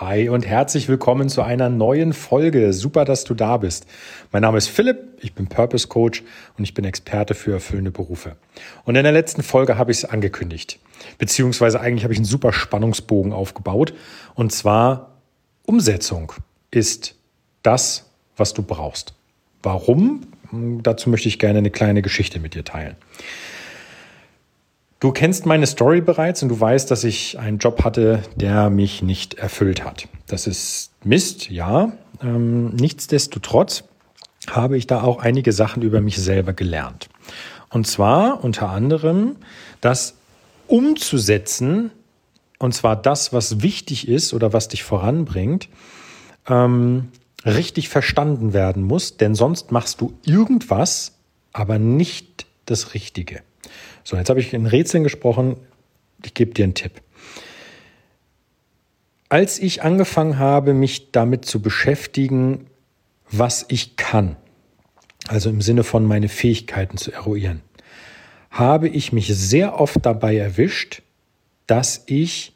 Hi und herzlich willkommen zu einer neuen Folge. Super, dass du da bist. Mein Name ist Philipp, ich bin Purpose Coach und ich bin Experte für erfüllende Berufe. Und in der letzten Folge habe ich es angekündigt. Beziehungsweise eigentlich habe ich einen super Spannungsbogen aufgebaut. Und zwar Umsetzung ist das, was du brauchst. Warum? Dazu möchte ich gerne eine kleine Geschichte mit dir teilen. Du kennst meine Story bereits und du weißt, dass ich einen Job hatte, der mich nicht erfüllt hat. Das ist Mist, ja. Ähm, nichtsdestotrotz habe ich da auch einige Sachen über mich selber gelernt. Und zwar unter anderem, das umzusetzen, und zwar das, was wichtig ist oder was dich voranbringt, ähm, richtig verstanden werden muss, denn sonst machst du irgendwas, aber nicht das Richtige. So, jetzt habe ich in Rätseln gesprochen. Ich gebe dir einen Tipp. Als ich angefangen habe, mich damit zu beschäftigen, was ich kann, also im Sinne von meine Fähigkeiten zu eruieren, habe ich mich sehr oft dabei erwischt, dass ich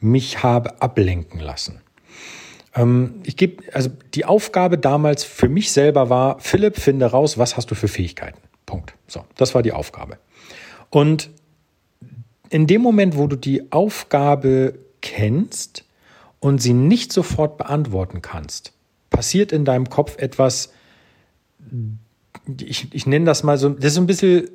mich habe ablenken lassen. Ähm, ich gebe, also die Aufgabe damals für mich selber war, Philipp, finde raus, was hast du für Fähigkeiten? So, das war die Aufgabe. Und in dem Moment, wo du die Aufgabe kennst und sie nicht sofort beantworten kannst, passiert in deinem Kopf etwas, ich, ich nenne das mal so, das ist so ein bisschen,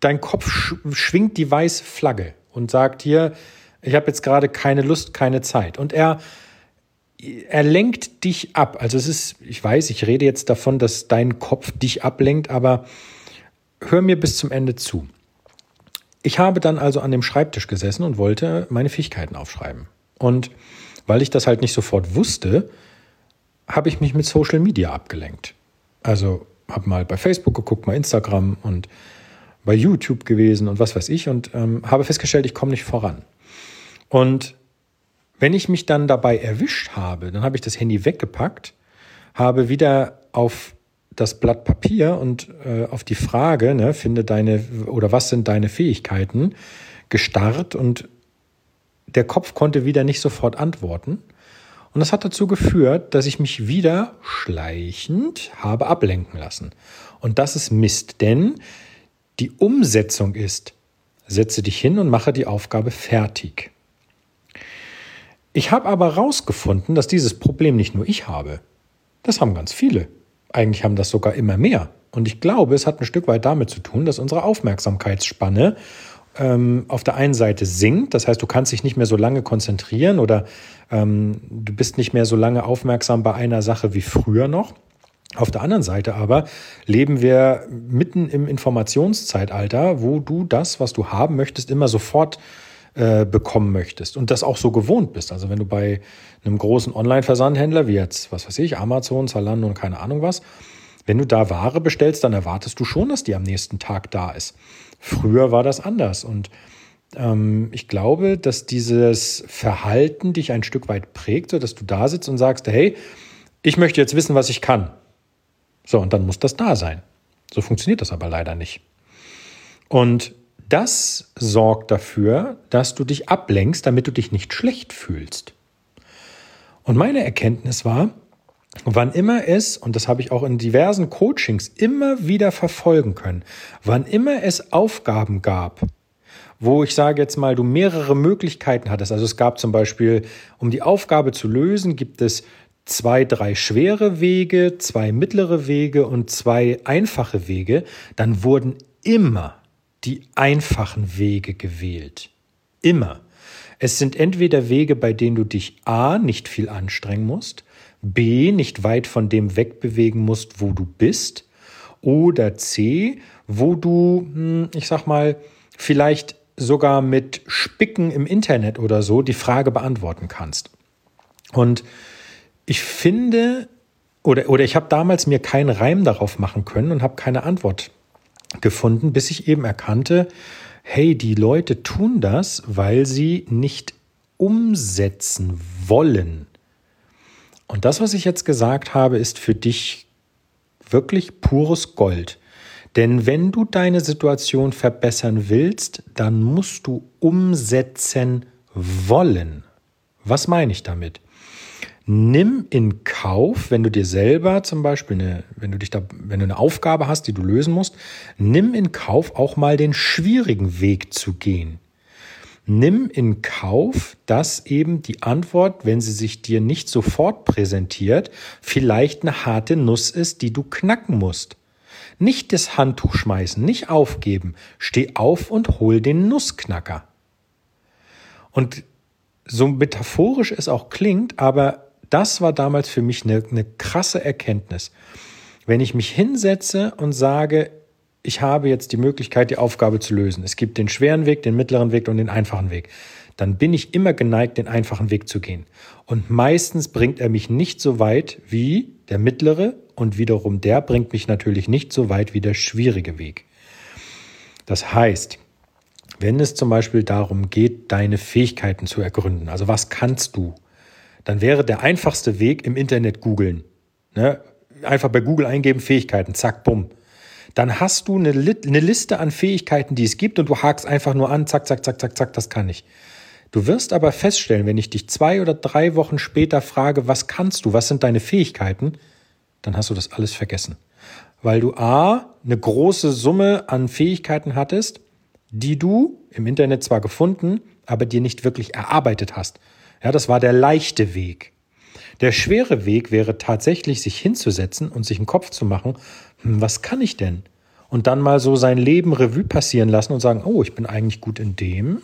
dein Kopf schwingt die weiße Flagge und sagt hier, ich habe jetzt gerade keine Lust, keine Zeit. Und er, er lenkt dich ab. Also es ist, ich weiß, ich rede jetzt davon, dass dein Kopf dich ablenkt, aber hör mir bis zum Ende zu. Ich habe dann also an dem Schreibtisch gesessen und wollte meine Fähigkeiten aufschreiben. Und weil ich das halt nicht sofort wusste, habe ich mich mit Social Media abgelenkt. Also habe mal bei Facebook geguckt, mal Instagram und bei YouTube gewesen und was weiß ich und ähm, habe festgestellt, ich komme nicht voran. Und wenn ich mich dann dabei erwischt habe, dann habe ich das Handy weggepackt, habe wieder auf das Blatt Papier und äh, auf die Frage, ne, finde deine oder was sind deine Fähigkeiten, gestarrt und der Kopf konnte wieder nicht sofort antworten. Und das hat dazu geführt, dass ich mich wieder schleichend habe ablenken lassen. Und das ist Mist, denn die Umsetzung ist, setze dich hin und mache die Aufgabe fertig. Ich habe aber herausgefunden, dass dieses Problem nicht nur ich habe. Das haben ganz viele. Eigentlich haben das sogar immer mehr. Und ich glaube, es hat ein Stück weit damit zu tun, dass unsere Aufmerksamkeitsspanne ähm, auf der einen Seite sinkt. Das heißt, du kannst dich nicht mehr so lange konzentrieren oder ähm, du bist nicht mehr so lange aufmerksam bei einer Sache wie früher noch. Auf der anderen Seite aber leben wir mitten im Informationszeitalter, wo du das, was du haben möchtest, immer sofort äh, bekommen möchtest und das auch so gewohnt bist. Also wenn du bei einem großen Online-Versandhändler wie jetzt, was weiß ich, Amazon, Zalando und keine Ahnung was, wenn du da Ware bestellst, dann erwartest du schon, dass die am nächsten Tag da ist. Früher war das anders und ähm, ich glaube, dass dieses Verhalten dich ein Stück weit prägt, so dass du da sitzt und sagst, hey, ich möchte jetzt wissen, was ich kann. So, und dann muss das da sein. So funktioniert das aber leider nicht. Und das sorgt dafür, dass du dich ablenkst, damit du dich nicht schlecht fühlst. Und meine Erkenntnis war, wann immer es, und das habe ich auch in diversen Coachings immer wieder verfolgen können, wann immer es Aufgaben gab, wo ich sage jetzt mal, du mehrere Möglichkeiten hattest. Also es gab zum Beispiel, um die Aufgabe zu lösen, gibt es zwei, drei schwere Wege, zwei mittlere Wege und zwei einfache Wege. Dann wurden immer die einfachen Wege gewählt. Immer. Es sind entweder Wege, bei denen du dich A nicht viel anstrengen musst, B nicht weit von dem wegbewegen musst, wo du bist, oder C, wo du, hm, ich sag mal, vielleicht sogar mit Spicken im Internet oder so die Frage beantworten kannst. Und ich finde, oder, oder ich habe damals mir keinen Reim darauf machen können und habe keine Antwort gefunden, bis ich eben erkannte, hey, die Leute tun das, weil sie nicht umsetzen wollen. Und das, was ich jetzt gesagt habe, ist für dich wirklich pures Gold. Denn wenn du deine Situation verbessern willst, dann musst du umsetzen wollen. Was meine ich damit? Nimm in Kauf, wenn du dir selber zum Beispiel eine, wenn du dich da, wenn du eine Aufgabe hast, die du lösen musst, nimm in Kauf auch mal den schwierigen Weg zu gehen. Nimm in Kauf, dass eben die Antwort, wenn sie sich dir nicht sofort präsentiert, vielleicht eine harte Nuss ist, die du knacken musst. Nicht das Handtuch schmeißen, nicht aufgeben. Steh auf und hol den Nussknacker. Und so metaphorisch es auch klingt, aber das war damals für mich eine, eine krasse Erkenntnis. Wenn ich mich hinsetze und sage, ich habe jetzt die Möglichkeit, die Aufgabe zu lösen. Es gibt den schweren Weg, den mittleren Weg und den einfachen Weg. Dann bin ich immer geneigt, den einfachen Weg zu gehen. Und meistens bringt er mich nicht so weit wie der mittlere und wiederum der bringt mich natürlich nicht so weit wie der schwierige Weg. Das heißt, wenn es zum Beispiel darum geht, deine Fähigkeiten zu ergründen, also was kannst du, dann wäre der einfachste Weg im Internet googeln. Ne? Einfach bei Google eingeben, Fähigkeiten, zack, bumm. Dann hast du eine, eine Liste an Fähigkeiten, die es gibt und du hakst einfach nur an, zack, zack, zack, zack, zack, das kann ich. Du wirst aber feststellen, wenn ich dich zwei oder drei Wochen später frage, was kannst du, was sind deine Fähigkeiten, dann hast du das alles vergessen. Weil du A, eine große Summe an Fähigkeiten hattest, die du im Internet zwar gefunden, aber dir nicht wirklich erarbeitet hast. Ja, das war der leichte Weg. Der schwere Weg wäre tatsächlich, sich hinzusetzen und sich einen Kopf zu machen, hm, was kann ich denn? Und dann mal so sein Leben Revue passieren lassen und sagen, oh, ich bin eigentlich gut in dem,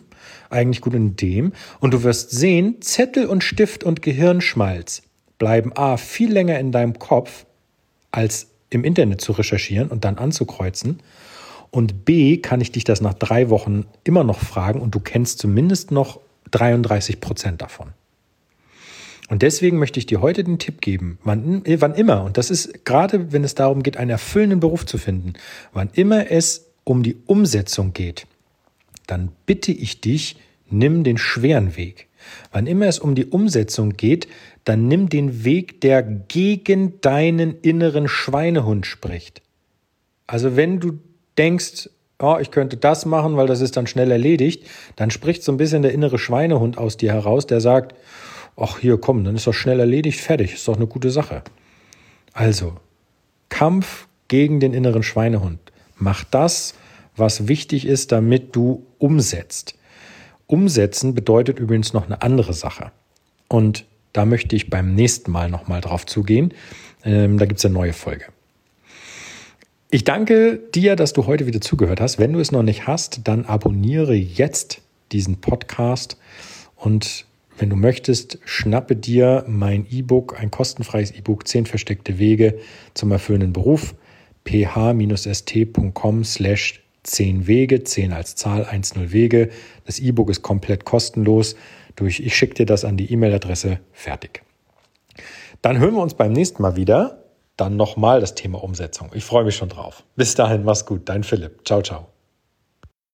eigentlich gut in dem. Und du wirst sehen, Zettel und Stift und Gehirnschmalz bleiben A viel länger in deinem Kopf, als im Internet zu recherchieren und dann anzukreuzen. Und B kann ich dich das nach drei Wochen immer noch fragen und du kennst zumindest noch 33 Prozent davon. Und deswegen möchte ich dir heute den Tipp geben, wann, wann immer, und das ist gerade, wenn es darum geht, einen erfüllenden Beruf zu finden, wann immer es um die Umsetzung geht, dann bitte ich dich, nimm den schweren Weg. Wann immer es um die Umsetzung geht, dann nimm den Weg, der gegen deinen inneren Schweinehund spricht. Also wenn du denkst, oh, ich könnte das machen, weil das ist dann schnell erledigt, dann spricht so ein bisschen der innere Schweinehund aus dir heraus, der sagt, ach hier, komm, dann ist doch schnell erledigt, fertig, ist doch eine gute Sache. Also, Kampf gegen den inneren Schweinehund. Mach das, was wichtig ist, damit du umsetzt. Umsetzen bedeutet übrigens noch eine andere Sache. Und da möchte ich beim nächsten Mal nochmal drauf zugehen. Ähm, da gibt es eine neue Folge. Ich danke dir, dass du heute wieder zugehört hast. Wenn du es noch nicht hast, dann abonniere jetzt diesen Podcast und wenn du möchtest, schnappe dir mein E-Book, ein kostenfreies E-Book, 10 versteckte Wege zum erfüllenden Beruf, ph-st.com slash 10 Wege, 10 als Zahl, 10 Wege. Das E-Book ist komplett kostenlos. Durch, ich schicke dir das an die E-Mail-Adresse, fertig. Dann hören wir uns beim nächsten Mal wieder. Dann nochmal das Thema Umsetzung. Ich freue mich schon drauf. Bis dahin, mach's gut. Dein Philipp. Ciao, ciao.